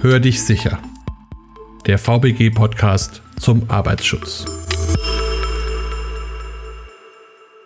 Hör dich sicher. Der VBG-Podcast zum Arbeitsschutz.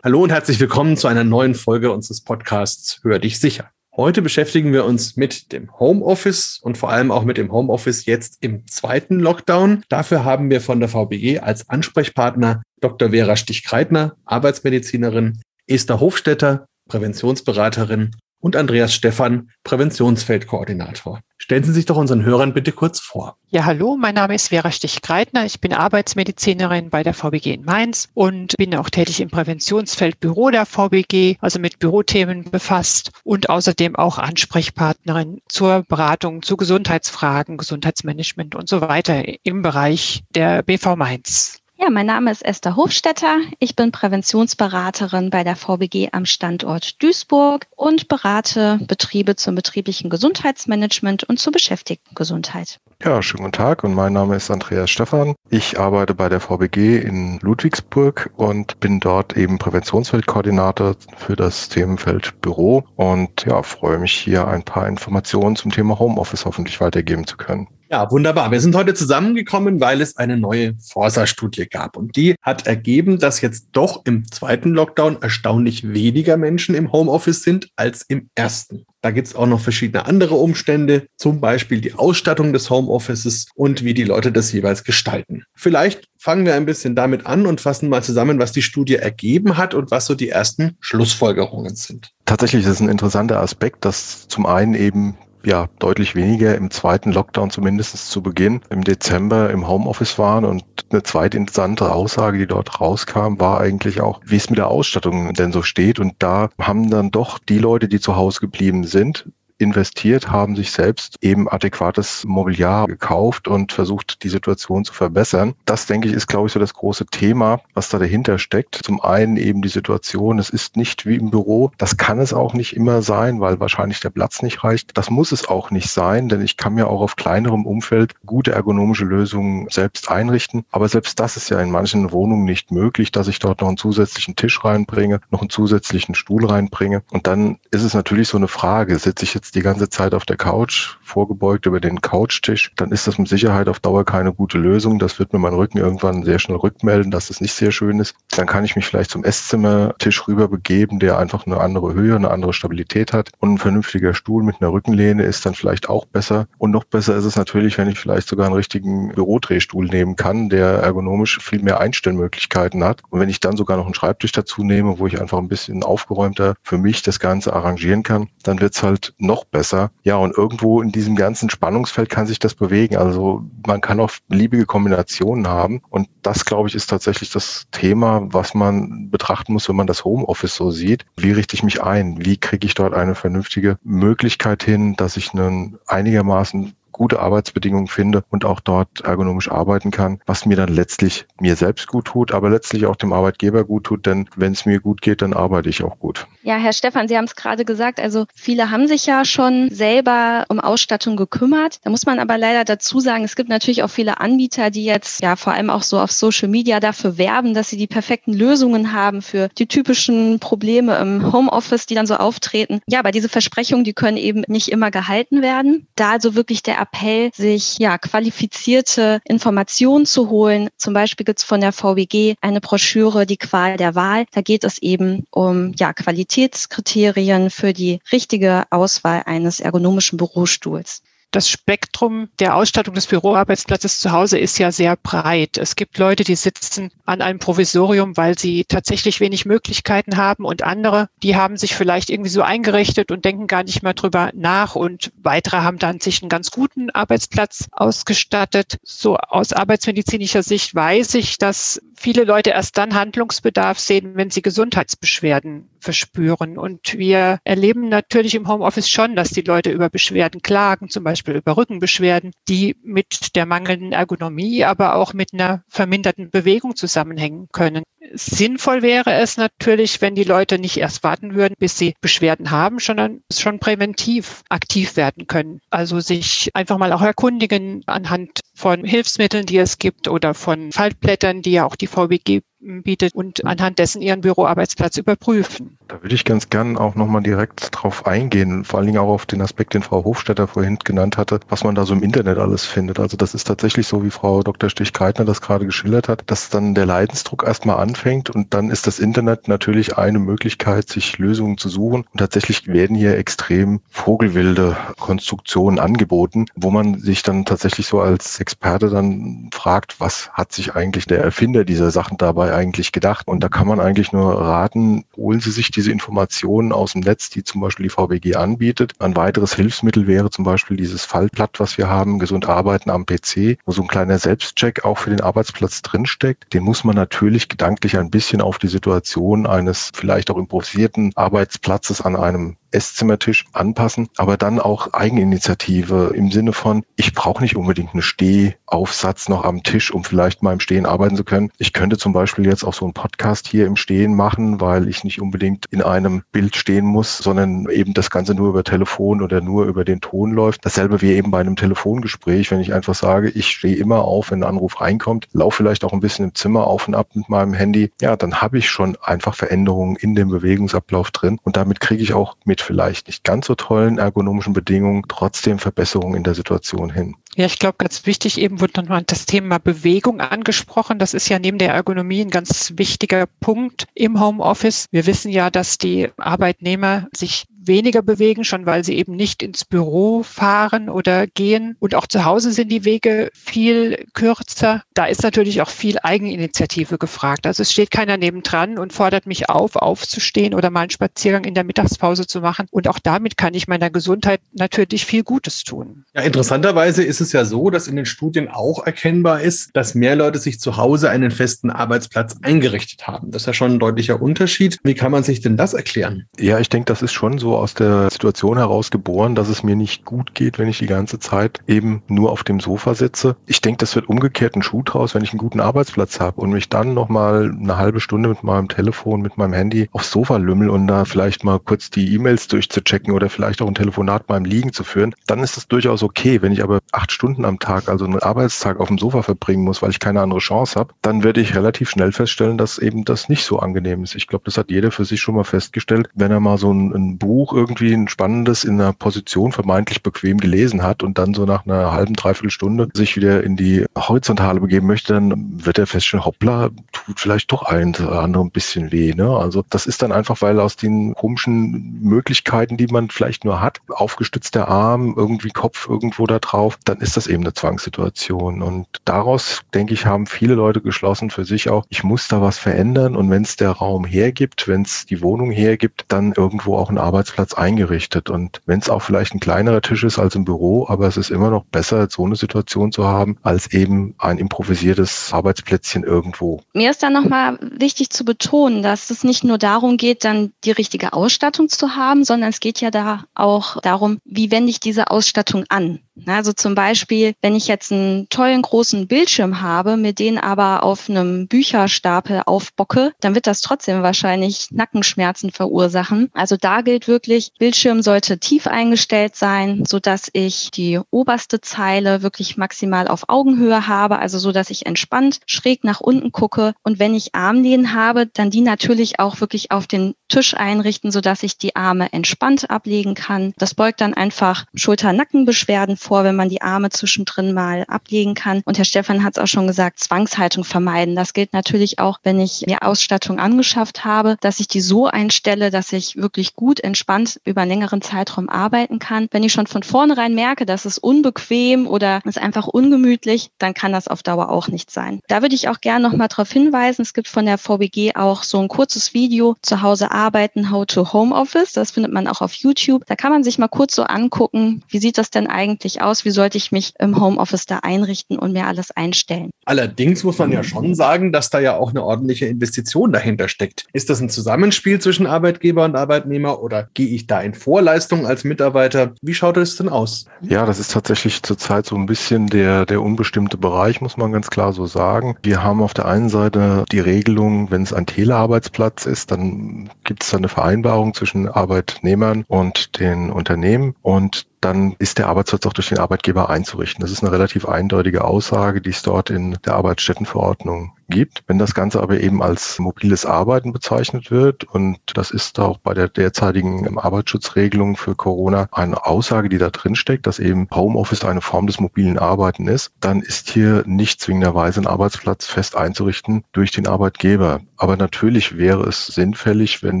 Hallo und herzlich willkommen zu einer neuen Folge unseres Podcasts Hör dich sicher. Heute beschäftigen wir uns mit dem Homeoffice und vor allem auch mit dem Homeoffice jetzt im zweiten Lockdown. Dafür haben wir von der VBG als Ansprechpartner Dr. Vera Stich-Kreitner, Arbeitsmedizinerin, Esther Hofstetter, Präventionsberaterin und Andreas Stephan, Präventionsfeldkoordinator. Stellen Sie sich doch unseren Hörern bitte kurz vor. Ja, hallo, mein Name ist Vera Stich-Kreitner. Ich bin Arbeitsmedizinerin bei der VBG in Mainz und bin auch tätig im Präventionsfeld Büro der VBG, also mit Bürothemen befasst und außerdem auch Ansprechpartnerin zur Beratung zu Gesundheitsfragen, Gesundheitsmanagement und so weiter im Bereich der BV Mainz. Ja, mein Name ist Esther Hofstetter. Ich bin Präventionsberaterin bei der VBG am Standort Duisburg und berate Betriebe zum betrieblichen Gesundheitsmanagement und zur Beschäftigtengesundheit. Ja, schönen guten Tag und mein Name ist Andreas Stephan. Ich arbeite bei der VBG in Ludwigsburg und bin dort eben Präventionsfeldkoordinator für das Themenfeld Büro und ja, freue mich hier ein paar Informationen zum Thema Homeoffice hoffentlich weitergeben zu können. Ja, wunderbar. Wir sind heute zusammengekommen, weil es eine neue Forsa-Studie gab. Und die hat ergeben, dass jetzt doch im zweiten Lockdown erstaunlich weniger Menschen im Homeoffice sind als im ersten. Da gibt es auch noch verschiedene andere Umstände, zum Beispiel die Ausstattung des Homeoffices und wie die Leute das jeweils gestalten. Vielleicht fangen wir ein bisschen damit an und fassen mal zusammen, was die Studie ergeben hat und was so die ersten Schlussfolgerungen sind. Tatsächlich ist es ein interessanter Aspekt, dass zum einen eben ja deutlich weniger im zweiten Lockdown zumindest zu Beginn im Dezember im Homeoffice waren. Und eine zweite interessante Aussage, die dort rauskam, war eigentlich auch, wie es mit der Ausstattung denn so steht. Und da haben dann doch die Leute, die zu Hause geblieben sind, investiert, haben sich selbst eben adäquates Mobiliar gekauft und versucht, die Situation zu verbessern. Das, denke ich, ist, glaube ich, so das große Thema, was da dahinter steckt. Zum einen eben die Situation, es ist nicht wie im Büro. Das kann es auch nicht immer sein, weil wahrscheinlich der Platz nicht reicht. Das muss es auch nicht sein, denn ich kann mir auch auf kleinerem Umfeld gute ergonomische Lösungen selbst einrichten. Aber selbst das ist ja in manchen Wohnungen nicht möglich, dass ich dort noch einen zusätzlichen Tisch reinbringe, noch einen zusätzlichen Stuhl reinbringe. Und dann ist es natürlich so eine Frage, sitze ich jetzt sitzt die ganze Zeit auf der Couch, vorgebeugt über den Couchtisch, dann ist das mit Sicherheit auf Dauer keine gute Lösung. Das wird mir mein Rücken irgendwann sehr schnell rückmelden, dass das nicht sehr schön ist. Dann kann ich mich vielleicht zum Esszimmertisch rüber begeben, der einfach eine andere Höhe, eine andere Stabilität hat. Und ein vernünftiger Stuhl mit einer Rückenlehne ist dann vielleicht auch besser. Und noch besser ist es natürlich, wenn ich vielleicht sogar einen richtigen Bürodrehstuhl nehmen kann, der ergonomisch viel mehr Einstellmöglichkeiten hat. Und wenn ich dann sogar noch einen Schreibtisch dazu nehme, wo ich einfach ein bisschen aufgeräumter für mich das Ganze arrangieren kann, dann wird es halt noch noch besser. Ja, und irgendwo in diesem ganzen Spannungsfeld kann sich das bewegen. Also man kann auch beliebige Kombinationen haben. Und das, glaube ich, ist tatsächlich das Thema, was man betrachten muss, wenn man das Homeoffice so sieht. Wie richte ich mich ein? Wie kriege ich dort eine vernünftige Möglichkeit hin, dass ich einen einigermaßen gute Arbeitsbedingungen finde und auch dort ergonomisch arbeiten kann, was mir dann letztlich mir selbst gut tut, aber letztlich auch dem Arbeitgeber gut tut, denn wenn es mir gut geht, dann arbeite ich auch gut. Ja, Herr Stefan, Sie haben es gerade gesagt, also viele haben sich ja schon selber um Ausstattung gekümmert. Da muss man aber leider dazu sagen, es gibt natürlich auch viele Anbieter, die jetzt ja vor allem auch so auf Social Media dafür werben, dass sie die perfekten Lösungen haben für die typischen Probleme im Homeoffice, die dann so auftreten. Ja, aber diese Versprechungen, die können eben nicht immer gehalten werden. Da also wirklich der Appell, sich ja qualifizierte Informationen zu holen. Zum Beispiel gibt es von der VWG eine Broschüre, die Qual der Wahl. Da geht es eben um ja, Qualitätskriterien für die richtige Auswahl eines ergonomischen Bürostuhls. Das Spektrum der Ausstattung des Büroarbeitsplatzes zu Hause ist ja sehr breit. Es gibt Leute, die sitzen an einem Provisorium, weil sie tatsächlich wenig Möglichkeiten haben und andere, die haben sich vielleicht irgendwie so eingerichtet und denken gar nicht mehr drüber nach und weitere haben dann sich einen ganz guten Arbeitsplatz ausgestattet. So aus arbeitsmedizinischer Sicht weiß ich, dass viele Leute erst dann Handlungsbedarf sehen, wenn sie Gesundheitsbeschwerden verspüren. Und wir erleben natürlich im Homeoffice schon, dass die Leute über Beschwerden klagen, zum Beispiel über Rückenbeschwerden, die mit der mangelnden Ergonomie, aber auch mit einer verminderten Bewegung zusammenhängen können. Sinnvoll wäre es natürlich, wenn die Leute nicht erst warten würden, bis sie Beschwerden haben, sondern schon präventiv aktiv werden können. Also sich einfach mal auch erkundigen anhand von Hilfsmitteln, die es gibt oder von Faltblättern, die ja auch die VBG bietet und anhand dessen ihren Büroarbeitsplatz überprüfen. Da würde ich ganz gern auch nochmal direkt drauf eingehen, vor allen Dingen auch auf den Aspekt, den Frau Hofstetter vorhin genannt hatte, was man da so im Internet alles findet. Also das ist tatsächlich so, wie Frau Dr. Stich-Kreitner das gerade geschildert hat, dass dann der Leidensdruck erstmal anfängt und dann ist das Internet natürlich eine Möglichkeit, sich Lösungen zu suchen. Und tatsächlich werden hier extrem vogelwilde Konstruktionen angeboten, wo man sich dann tatsächlich so als Experte dann fragt, was hat sich eigentlich der Erfinder dieser Sachen dabei eigentlich gedacht? Und da kann man eigentlich nur raten, holen Sie sich diese Informationen aus dem Netz, die zum Beispiel die VBG anbietet. Ein weiteres Hilfsmittel wäre zum Beispiel dieses Fallblatt, was wir haben, Gesund Arbeiten am PC, wo so ein kleiner Selbstcheck auch für den Arbeitsplatz drinsteckt. Den muss man natürlich gedanklich ein bisschen auf die Situation eines vielleicht auch improvisierten Arbeitsplatzes an einem Esszimmertisch anpassen, aber dann auch Eigeninitiative im Sinne von, ich brauche nicht unbedingt einen Stehaufsatz noch am Tisch, um vielleicht mal im Stehen arbeiten zu können. Ich könnte zum Beispiel jetzt auch so einen Podcast hier im Stehen machen, weil ich nicht unbedingt in einem Bild stehen muss, sondern eben das Ganze nur über Telefon oder nur über den Ton läuft. Dasselbe wie eben bei einem Telefongespräch, wenn ich einfach sage, ich stehe immer auf, wenn ein Anruf reinkommt, laufe vielleicht auch ein bisschen im Zimmer auf und ab mit meinem Handy, ja, dann habe ich schon einfach Veränderungen in dem Bewegungsablauf drin und damit kriege ich auch mit vielleicht nicht ganz so tollen ergonomischen Bedingungen trotzdem Verbesserungen in der Situation hin. Ja, ich glaube, ganz wichtig eben wurde nochmal das Thema Bewegung angesprochen. Das ist ja neben der Ergonomie ein ganz wichtiger Punkt im Homeoffice. Wir wissen ja, dass die Arbeitnehmer sich weniger bewegen, schon weil sie eben nicht ins Büro fahren oder gehen. Und auch zu Hause sind die Wege viel kürzer. Da ist natürlich auch viel Eigeninitiative gefragt. Also es steht keiner nebendran und fordert mich auf, aufzustehen oder mal einen Spaziergang in der Mittagspause zu machen. Und auch damit kann ich meiner Gesundheit natürlich viel Gutes tun. Ja, interessanterweise ist es ja so, dass in den Studien auch erkennbar ist, dass mehr Leute sich zu Hause einen festen Arbeitsplatz eingerichtet haben. Das ist ja schon ein deutlicher Unterschied. Wie kann man sich denn das erklären? Ja, ich denke, das ist schon so aus der Situation heraus geboren, dass es mir nicht gut geht, wenn ich die ganze Zeit eben nur auf dem Sofa sitze. Ich denke, das wird umgekehrt ein Schuh draus, wenn ich einen guten Arbeitsplatz habe und mich dann nochmal eine halbe Stunde mit meinem Telefon, mit meinem Handy aufs Sofa lümmel und da vielleicht mal kurz die E-Mails durchzuchecken oder vielleicht auch ein Telefonat beim Liegen zu führen, dann ist das durchaus okay. Wenn ich aber acht Stunden am Tag, also einen Arbeitstag auf dem Sofa verbringen muss, weil ich keine andere Chance habe, dann werde ich relativ schnell feststellen, dass eben das nicht so angenehm ist. Ich glaube, das hat jeder für sich schon mal festgestellt, wenn er mal so ein, ein Buch Buch irgendwie ein spannendes in einer Position vermeintlich bequem gelesen hat und dann so nach einer halben, dreiviertel Stunde sich wieder in die Horizontale begeben möchte, dann wird er feststellen, hoppla, tut vielleicht doch ein oder andere ein bisschen weh. Ne? Also das ist dann einfach, weil aus den komischen Möglichkeiten, die man vielleicht nur hat, aufgestützter Arm, irgendwie Kopf irgendwo da drauf, dann ist das eben eine Zwangssituation. Und daraus, denke ich, haben viele Leute geschlossen für sich auch, ich muss da was verändern und wenn es der Raum hergibt, wenn es die Wohnung hergibt, dann irgendwo auch ein Arbeitsplatz Arbeitsplatz eingerichtet. Und wenn es auch vielleicht ein kleinerer Tisch ist als im Büro, aber es ist immer noch besser, so eine Situation zu haben, als eben ein improvisiertes Arbeitsplätzchen irgendwo. Mir ist dann nochmal wichtig zu betonen, dass es nicht nur darum geht, dann die richtige Ausstattung zu haben, sondern es geht ja da auch darum, wie wende ich diese Ausstattung an. Also zum Beispiel, wenn ich jetzt einen tollen großen Bildschirm habe, mit den aber auf einem Bücherstapel aufbocke, dann wird das trotzdem wahrscheinlich Nackenschmerzen verursachen. Also da gilt wirklich, Bildschirm sollte tief eingestellt sein, so dass ich die oberste Zeile wirklich maximal auf Augenhöhe habe, also so dass ich entspannt schräg nach unten gucke. Und wenn ich Armlehnen habe, dann die natürlich auch wirklich auf den Tisch einrichten, so dass ich die Arme entspannt ablegen kann. Das beugt dann einfach Schulter-Nackenbeschwerden vor, wenn man die Arme zwischendrin mal ablegen kann. Und Herr Stefan hat es auch schon gesagt, Zwangshaltung vermeiden. Das gilt natürlich auch, wenn ich mir Ausstattung angeschafft habe, dass ich die so einstelle, dass ich wirklich gut entspannt über einen längeren Zeitraum arbeiten kann. Wenn ich schon von vornherein merke, dass es unbequem oder es einfach ungemütlich, dann kann das auf Dauer auch nicht sein. Da würde ich auch gerne noch mal darauf hinweisen, es gibt von der VBG auch so ein kurzes Video zu Hause arbeiten, How to Home Office. Das findet man auch auf YouTube. Da kann man sich mal kurz so angucken, wie sieht das denn eigentlich aus? Wie sollte ich mich im Homeoffice da einrichten und mir alles einstellen? Allerdings muss man ja schon sagen, dass da ja auch eine ordentliche Investition dahinter steckt. Ist das ein Zusammenspiel zwischen Arbeitgeber und Arbeitnehmer oder gehe ich da in Vorleistung als Mitarbeiter? Wie schaut es denn aus? Ja, das ist tatsächlich zurzeit so ein bisschen der, der unbestimmte Bereich, muss man ganz klar so sagen. Wir haben auf der einen Seite die Regelung, wenn es ein Telearbeitsplatz ist, dann gibt es eine Vereinbarung zwischen Arbeitnehmern und den Unternehmen? Und dann ist der Arbeitsplatz auch durch den Arbeitgeber einzurichten. Das ist eine relativ eindeutige Aussage, die es dort in der Arbeitsstättenverordnung gibt. Wenn das Ganze aber eben als mobiles Arbeiten bezeichnet wird, und das ist auch bei der derzeitigen Arbeitsschutzregelung für Corona eine Aussage, die da drin steckt, dass eben Homeoffice eine Form des mobilen Arbeiten ist, dann ist hier nicht zwingenderweise ein Arbeitsplatz fest einzurichten durch den Arbeitgeber. Aber natürlich wäre es sinnfällig, wenn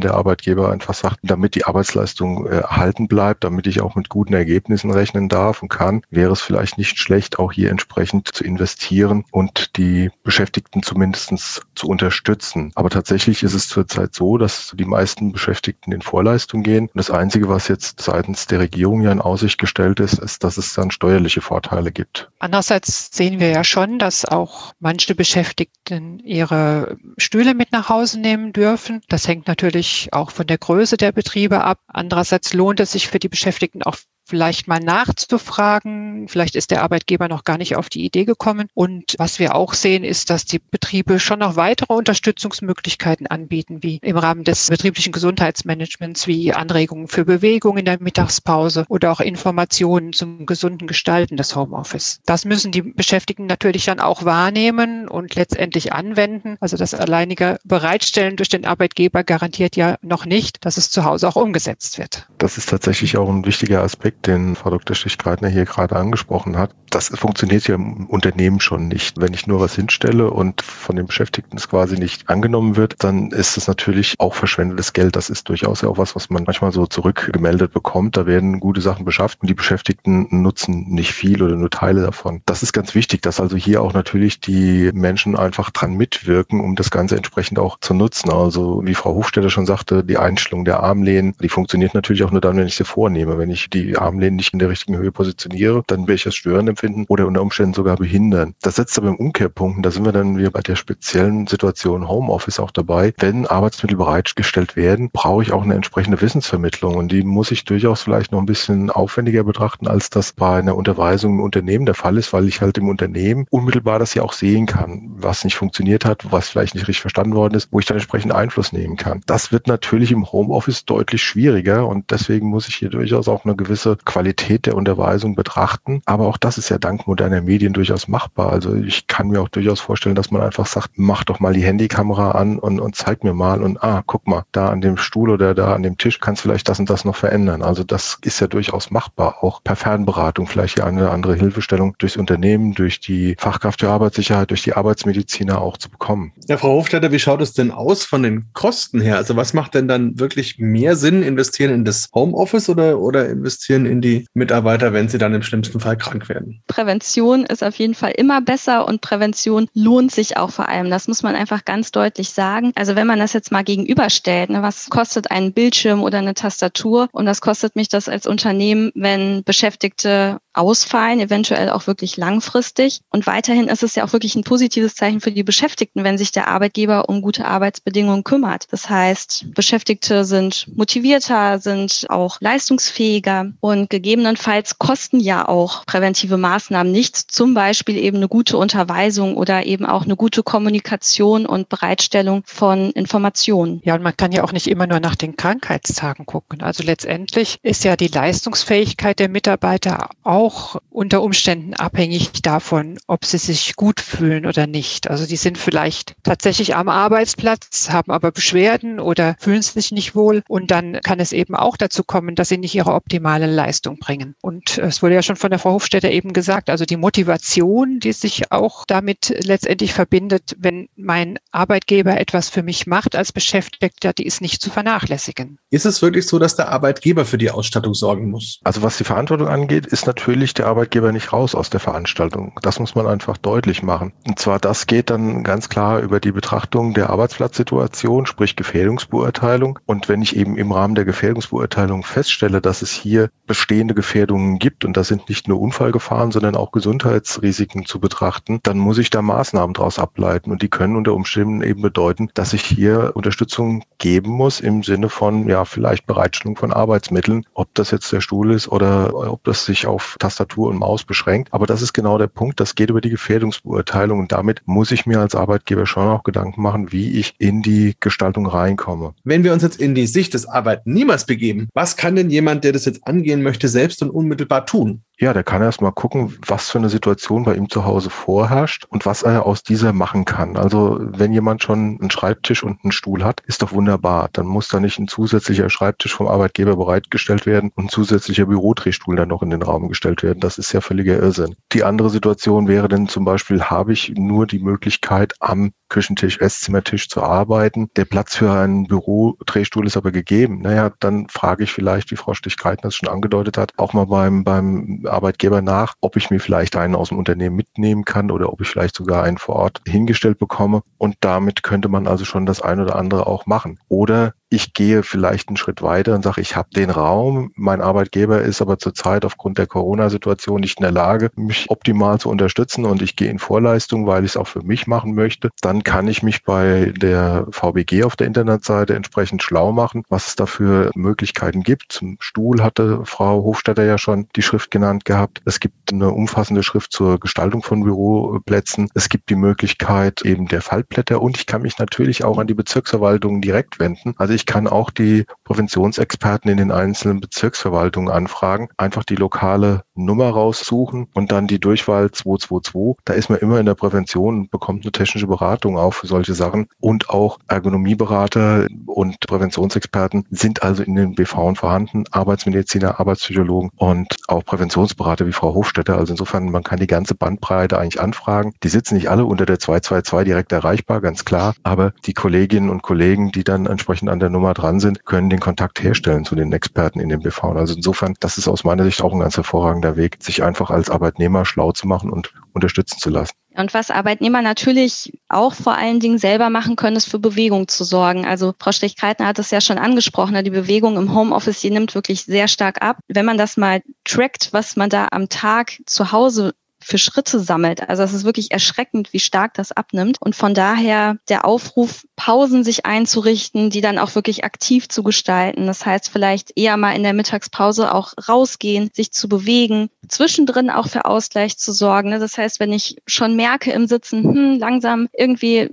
der Arbeitgeber einfach sagt, damit die Arbeitsleistung äh, erhalten bleibt, damit ich auch mit guten Ergebnissen rechnen darf und kann, wäre es vielleicht nicht schlecht, auch hier entsprechend zu investieren und die Beschäftigten zumindest zu unterstützen. Aber tatsächlich ist es zurzeit so, dass die meisten Beschäftigten in Vorleistung gehen. Und das Einzige, was jetzt seitens der Regierung ja in Aussicht gestellt ist, ist, dass es dann steuerliche Vorteile gibt. Andererseits sehen wir ja schon, dass auch manche Beschäftigten ihre Stühle mit nach Hause nehmen dürfen. Das hängt natürlich auch von der Größe der Betriebe ab. Andererseits lohnt es sich für die Beschäftigten auch vielleicht mal nachzufragen. Vielleicht ist der Arbeitgeber noch gar nicht auf die Idee gekommen. Und was wir auch sehen, ist, dass die Betriebe schon noch weitere Unterstützungsmöglichkeiten anbieten, wie im Rahmen des betrieblichen Gesundheitsmanagements, wie Anregungen für Bewegung in der Mittagspause oder auch Informationen zum gesunden Gestalten des Homeoffice. Das müssen die Beschäftigten natürlich dann auch wahrnehmen und letztendlich anwenden. Also das alleinige Bereitstellen durch den Arbeitgeber garantiert ja noch nicht, dass es zu Hause auch umgesetzt wird. Das ist tatsächlich auch ein wichtiger Aspekt den Frau Dr. Stich-Greitner hier gerade angesprochen hat, das funktioniert ja im Unternehmen schon nicht. Wenn ich nur was hinstelle und von den Beschäftigten es quasi nicht angenommen wird, dann ist es natürlich auch verschwendetes Geld. Das ist durchaus ja auch was, was man manchmal so zurückgemeldet bekommt. Da werden gute Sachen beschafft und die Beschäftigten nutzen nicht viel oder nur Teile davon. Das ist ganz wichtig, dass also hier auch natürlich die Menschen einfach dran mitwirken, um das Ganze entsprechend auch zu nutzen. Also wie Frau Hofstetter schon sagte, die Einstellung der Armlehnen, die funktioniert natürlich auch nur dann, wenn ich sie vornehme. Wenn ich die Armlehnen nicht in der richtigen Höhe positioniere, dann werde ich das störend empfinden oder unter Umständen sogar behindern. Das setzt aber im Umkehrpunkt, da sind wir dann wieder bei der speziellen Situation Homeoffice auch dabei. Wenn Arbeitsmittel bereitgestellt werden, brauche ich auch eine entsprechende Wissensvermittlung und die muss ich durchaus vielleicht noch ein bisschen aufwendiger betrachten, als das bei einer Unterweisung im Unternehmen der Fall ist, weil ich halt im Unternehmen unmittelbar das ja auch sehen kann, was nicht funktioniert hat, was vielleicht nicht richtig verstanden worden ist, wo ich dann entsprechend Einfluss nehmen kann. Das wird natürlich im Homeoffice deutlich schwieriger und deswegen muss ich hier durchaus auch eine gewisse Qualität der Unterweisung betrachten. Aber auch das ist ja dank moderner Medien durchaus machbar. Also ich kann mir auch durchaus vorstellen, dass man einfach sagt, mach doch mal die Handykamera an und, und zeig mir mal und ah, guck mal, da an dem Stuhl oder da an dem Tisch kannst du vielleicht das und das noch verändern. Also das ist ja durchaus machbar, auch per Fernberatung vielleicht eine oder andere Hilfestellung durchs Unternehmen, durch die Fachkraft für Arbeitssicherheit, durch die Arbeitsmediziner auch zu bekommen. Ja, Frau Hofstetter, wie schaut es denn aus von den Kosten her? Also was macht denn dann wirklich mehr Sinn, investieren in das Homeoffice oder, oder investieren in die Mitarbeiter, wenn sie dann im schlimmsten Fall krank werden. Prävention ist auf jeden Fall immer besser und Prävention lohnt sich auch vor allem. Das muss man einfach ganz deutlich sagen. Also wenn man das jetzt mal gegenüberstellt, ne, was kostet ein Bildschirm oder eine Tastatur und was kostet mich das als Unternehmen, wenn Beschäftigte ausfallen, eventuell auch wirklich langfristig. Und weiterhin ist es ja auch wirklich ein positives Zeichen für die Beschäftigten, wenn sich der Arbeitgeber um gute Arbeitsbedingungen kümmert. Das heißt, Beschäftigte sind motivierter, sind auch leistungsfähiger und gegebenenfalls kosten ja auch präventive Maßnahmen nichts, zum Beispiel eben eine gute Unterweisung oder eben auch eine gute Kommunikation und Bereitstellung von Informationen. Ja, und man kann ja auch nicht immer nur nach den Krankheitstagen gucken. Also letztendlich ist ja die Leistungsfähigkeit der Mitarbeiter auch auch unter Umständen abhängig davon, ob sie sich gut fühlen oder nicht. Also die sind vielleicht tatsächlich am Arbeitsplatz, haben aber Beschwerden oder fühlen sich nicht wohl. Und dann kann es eben auch dazu kommen, dass sie nicht ihre optimale Leistung bringen. Und es wurde ja schon von der Frau Hofstädter eben gesagt, also die Motivation, die sich auch damit letztendlich verbindet, wenn mein Arbeitgeber etwas für mich macht als Beschäftigter, die ist nicht zu vernachlässigen. Ist es wirklich so, dass der Arbeitgeber für die Ausstattung sorgen muss? Also was die Verantwortung angeht, ist natürlich natürlich der Arbeitgeber nicht raus aus der Veranstaltung. Das muss man einfach deutlich machen. Und zwar das geht dann ganz klar über die Betrachtung der Arbeitsplatzsituation, sprich Gefährdungsbeurteilung. Und wenn ich eben im Rahmen der Gefährdungsbeurteilung feststelle, dass es hier bestehende Gefährdungen gibt und das sind nicht nur Unfallgefahren, sondern auch Gesundheitsrisiken zu betrachten, dann muss ich da Maßnahmen daraus ableiten. Und die können unter Umständen eben bedeuten, dass ich hier Unterstützung geben muss im Sinne von, ja, vielleicht Bereitstellung von Arbeitsmitteln, ob das jetzt der Stuhl ist oder ob das sich auf Tastatur und Maus beschränkt. Aber das ist genau der Punkt. Das geht über die Gefährdungsbeurteilung und damit muss ich mir als Arbeitgeber schon auch Gedanken machen, wie ich in die Gestaltung reinkomme. Wenn wir uns jetzt in die Sicht des Arbeitnehmers begeben, was kann denn jemand, der das jetzt angehen möchte, selbst und unmittelbar tun? Ja, der kann erst mal gucken, was für eine Situation bei ihm zu Hause vorherrscht und was er aus dieser machen kann. Also wenn jemand schon einen Schreibtisch und einen Stuhl hat, ist doch wunderbar. Dann muss da nicht ein zusätzlicher Schreibtisch vom Arbeitgeber bereitgestellt werden und ein zusätzlicher Bürodrehstuhl dann noch in den Raum gestellt werden. Das ist ja völliger Irrsinn. Die andere Situation wäre dann zum Beispiel, habe ich nur die Möglichkeit, am Küchentisch, Esszimmertisch zu arbeiten. Der Platz für einen Bürodrehstuhl ist aber gegeben. Naja, dann frage ich vielleicht, wie Frau Stichkeiten das schon angedeutet hat, auch mal beim, beim Arbeitgeber nach, ob ich mir vielleicht einen aus dem Unternehmen mitnehmen kann oder ob ich vielleicht sogar einen vor Ort hingestellt bekomme. Und damit könnte man also schon das ein oder andere auch machen. Oder ich gehe vielleicht einen Schritt weiter und sage, ich habe den Raum, mein Arbeitgeber ist aber zurzeit aufgrund der Corona-Situation nicht in der Lage, mich optimal zu unterstützen und ich gehe in Vorleistung, weil ich es auch für mich machen möchte. Dann kann ich mich bei der VBG auf der Internetseite entsprechend schlau machen, was es dafür Möglichkeiten gibt. Zum Stuhl hatte Frau Hofstetter ja schon die Schrift genannt gehabt. Es gibt eine umfassende Schrift zur Gestaltung von Büroplätzen. Es gibt die Möglichkeit eben der Fallblätter und ich kann mich natürlich auch an die Bezirksverwaltung direkt wenden. Also ich kann auch die Präventionsexperten in den einzelnen Bezirksverwaltungen anfragen, einfach die lokale Nummer raussuchen und dann die Durchwahl 222. Da ist man immer in der Prävention und bekommt eine technische Beratung auch für solche Sachen. Und auch Ergonomieberater und Präventionsexperten sind also in den BV vorhanden, Arbeitsmediziner, Arbeitspsychologen und auch Präventionsberater wie Frau Hofstetter. Also insofern, man kann die ganze Bandbreite eigentlich anfragen. Die sitzen nicht alle unter der 222 direkt erreichbar, ganz klar. Aber die Kolleginnen und Kollegen, die dann entsprechend an der Nummer dran sind, können den Kontakt herstellen zu den Experten in den BV. Also insofern, das ist aus meiner Sicht auch ein ganz hervorragender Weg, sich einfach als Arbeitnehmer schlau zu machen und unterstützen zu lassen. Und was Arbeitnehmer natürlich auch vor allen Dingen selber machen können, ist für Bewegung zu sorgen. Also Frau Stech-Kreitner hat es ja schon angesprochen, ne, die Bewegung im Homeoffice, die nimmt wirklich sehr stark ab. Wenn man das mal trackt, was man da am Tag zu Hause für Schritte sammelt. Also es ist wirklich erschreckend, wie stark das abnimmt. Und von daher der Aufruf, Pausen sich einzurichten, die dann auch wirklich aktiv zu gestalten. Das heißt, vielleicht eher mal in der Mittagspause auch rausgehen, sich zu bewegen, zwischendrin auch für Ausgleich zu sorgen. Das heißt, wenn ich schon merke im Sitzen, hm, langsam irgendwie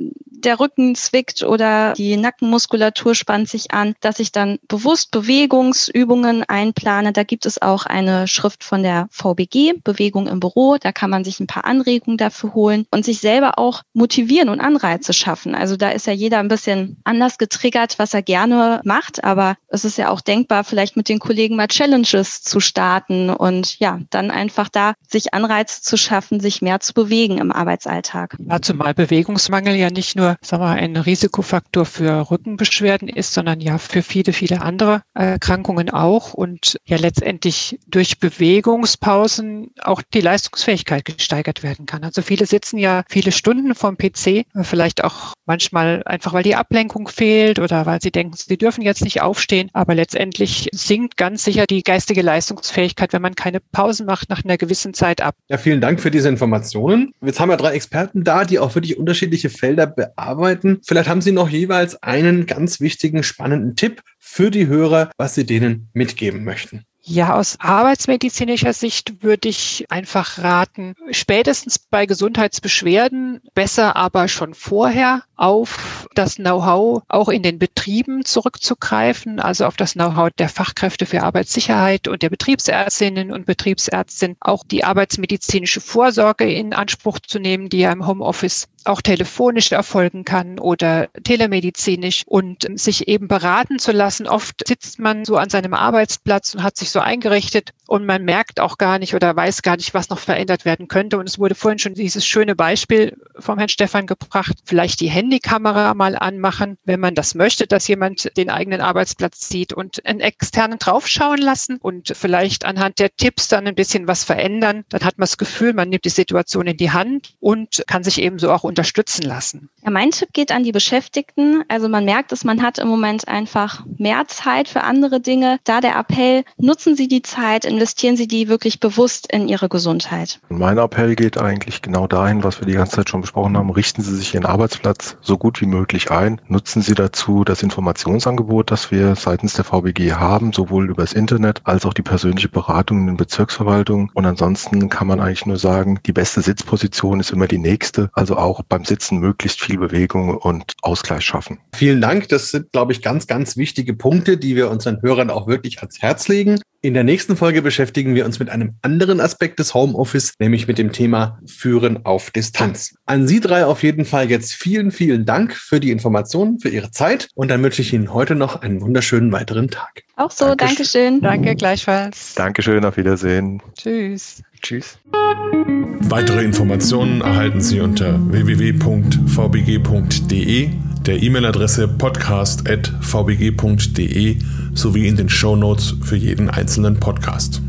der Rücken zwickt oder die Nackenmuskulatur spannt sich an, dass ich dann bewusst Bewegungsübungen einplane. Da gibt es auch eine Schrift von der VBG, Bewegung im Büro. Da kann man sich ein paar Anregungen dafür holen und sich selber auch motivieren und Anreize schaffen. Also da ist ja jeder ein bisschen anders getriggert, was er gerne macht, aber es ist ja auch denkbar, vielleicht mit den Kollegen mal Challenges zu starten und ja, dann einfach da sich Anreize zu schaffen, sich mehr zu bewegen im Arbeitsalltag. Ja, zumal Bewegungsmangel ja nicht nur sagen wir, ein Risikofaktor für Rückenbeschwerden ist, sondern ja für viele, viele andere Erkrankungen auch und ja letztendlich durch Bewegungspausen auch die Leistungsfähigkeit gesteigert werden kann. Also viele sitzen ja viele Stunden vom PC, vielleicht auch manchmal einfach, weil die Ablenkung fehlt oder weil sie denken, sie dürfen jetzt nicht aufstehen, aber letztendlich sinkt ganz sicher die geistige Leistungsfähigkeit, wenn man keine Pausen macht nach einer gewissen Zeit ab. Ja, vielen Dank für diese Informationen. Jetzt haben wir drei Experten da, die auch wirklich unterschiedliche Felder bearbeiten arbeiten. Vielleicht haben Sie noch jeweils einen ganz wichtigen, spannenden Tipp für die Hörer, was Sie denen mitgeben möchten. Ja, aus arbeitsmedizinischer Sicht würde ich einfach raten, spätestens bei Gesundheitsbeschwerden, besser aber schon vorher auf das Know-how auch in den Betrieben zurückzugreifen, also auf das Know-how der Fachkräfte für Arbeitssicherheit und der Betriebsärztinnen und Betriebsärztinnen, auch die arbeitsmedizinische Vorsorge in Anspruch zu nehmen, die ja im Homeoffice auch telefonisch erfolgen kann oder telemedizinisch und sich eben beraten zu lassen. Oft sitzt man so an seinem Arbeitsplatz und hat sich so eingerichtet und man merkt auch gar nicht oder weiß gar nicht, was noch verändert werden könnte. Und es wurde vorhin schon dieses schöne Beispiel vom Herrn Stefan gebracht, vielleicht die Handykamera mal anmachen, wenn man das möchte, dass jemand den eigenen Arbeitsplatz sieht und einen externen draufschauen lassen und vielleicht anhand der Tipps dann ein bisschen was verändern. Dann hat man das Gefühl, man nimmt die Situation in die Hand und kann sich ebenso auch unterstützen lassen? Ja, mein Tipp geht an die Beschäftigten. Also man merkt es, man hat im Moment einfach mehr Zeit für andere Dinge. Da der Appell, nutzen Sie die Zeit, investieren Sie die wirklich bewusst in Ihre Gesundheit. Mein Appell geht eigentlich genau dahin, was wir die ganze Zeit schon besprochen haben. Richten Sie sich Ihren Arbeitsplatz so gut wie möglich ein. Nutzen Sie dazu das Informationsangebot, das wir seitens der VBG haben, sowohl übers Internet als auch die persönliche Beratung in den Bezirksverwaltungen. Und ansonsten kann man eigentlich nur sagen, die beste Sitzposition ist immer die nächste. Also auch beim Sitzen möglichst viel Bewegung und Ausgleich schaffen. Vielen Dank. Das sind, glaube ich, ganz, ganz wichtige Punkte, die wir unseren Hörern auch wirklich ans Herz legen. In der nächsten Folge beschäftigen wir uns mit einem anderen Aspekt des Homeoffice, nämlich mit dem Thema Führen auf Distanz. An Sie drei auf jeden Fall jetzt vielen, vielen Dank für die Informationen, für Ihre Zeit und dann wünsche ich Ihnen heute noch einen wunderschönen weiteren Tag. Auch so, Dankeschön. Danke, Danke gleichfalls. Dankeschön, auf Wiedersehen. Tschüss. Tschüss. Weitere Informationen erhalten Sie unter www.vbg.de, der E-Mail-Adresse podcast.vbg.de sowie in den Show Notes für jeden einzelnen Podcast.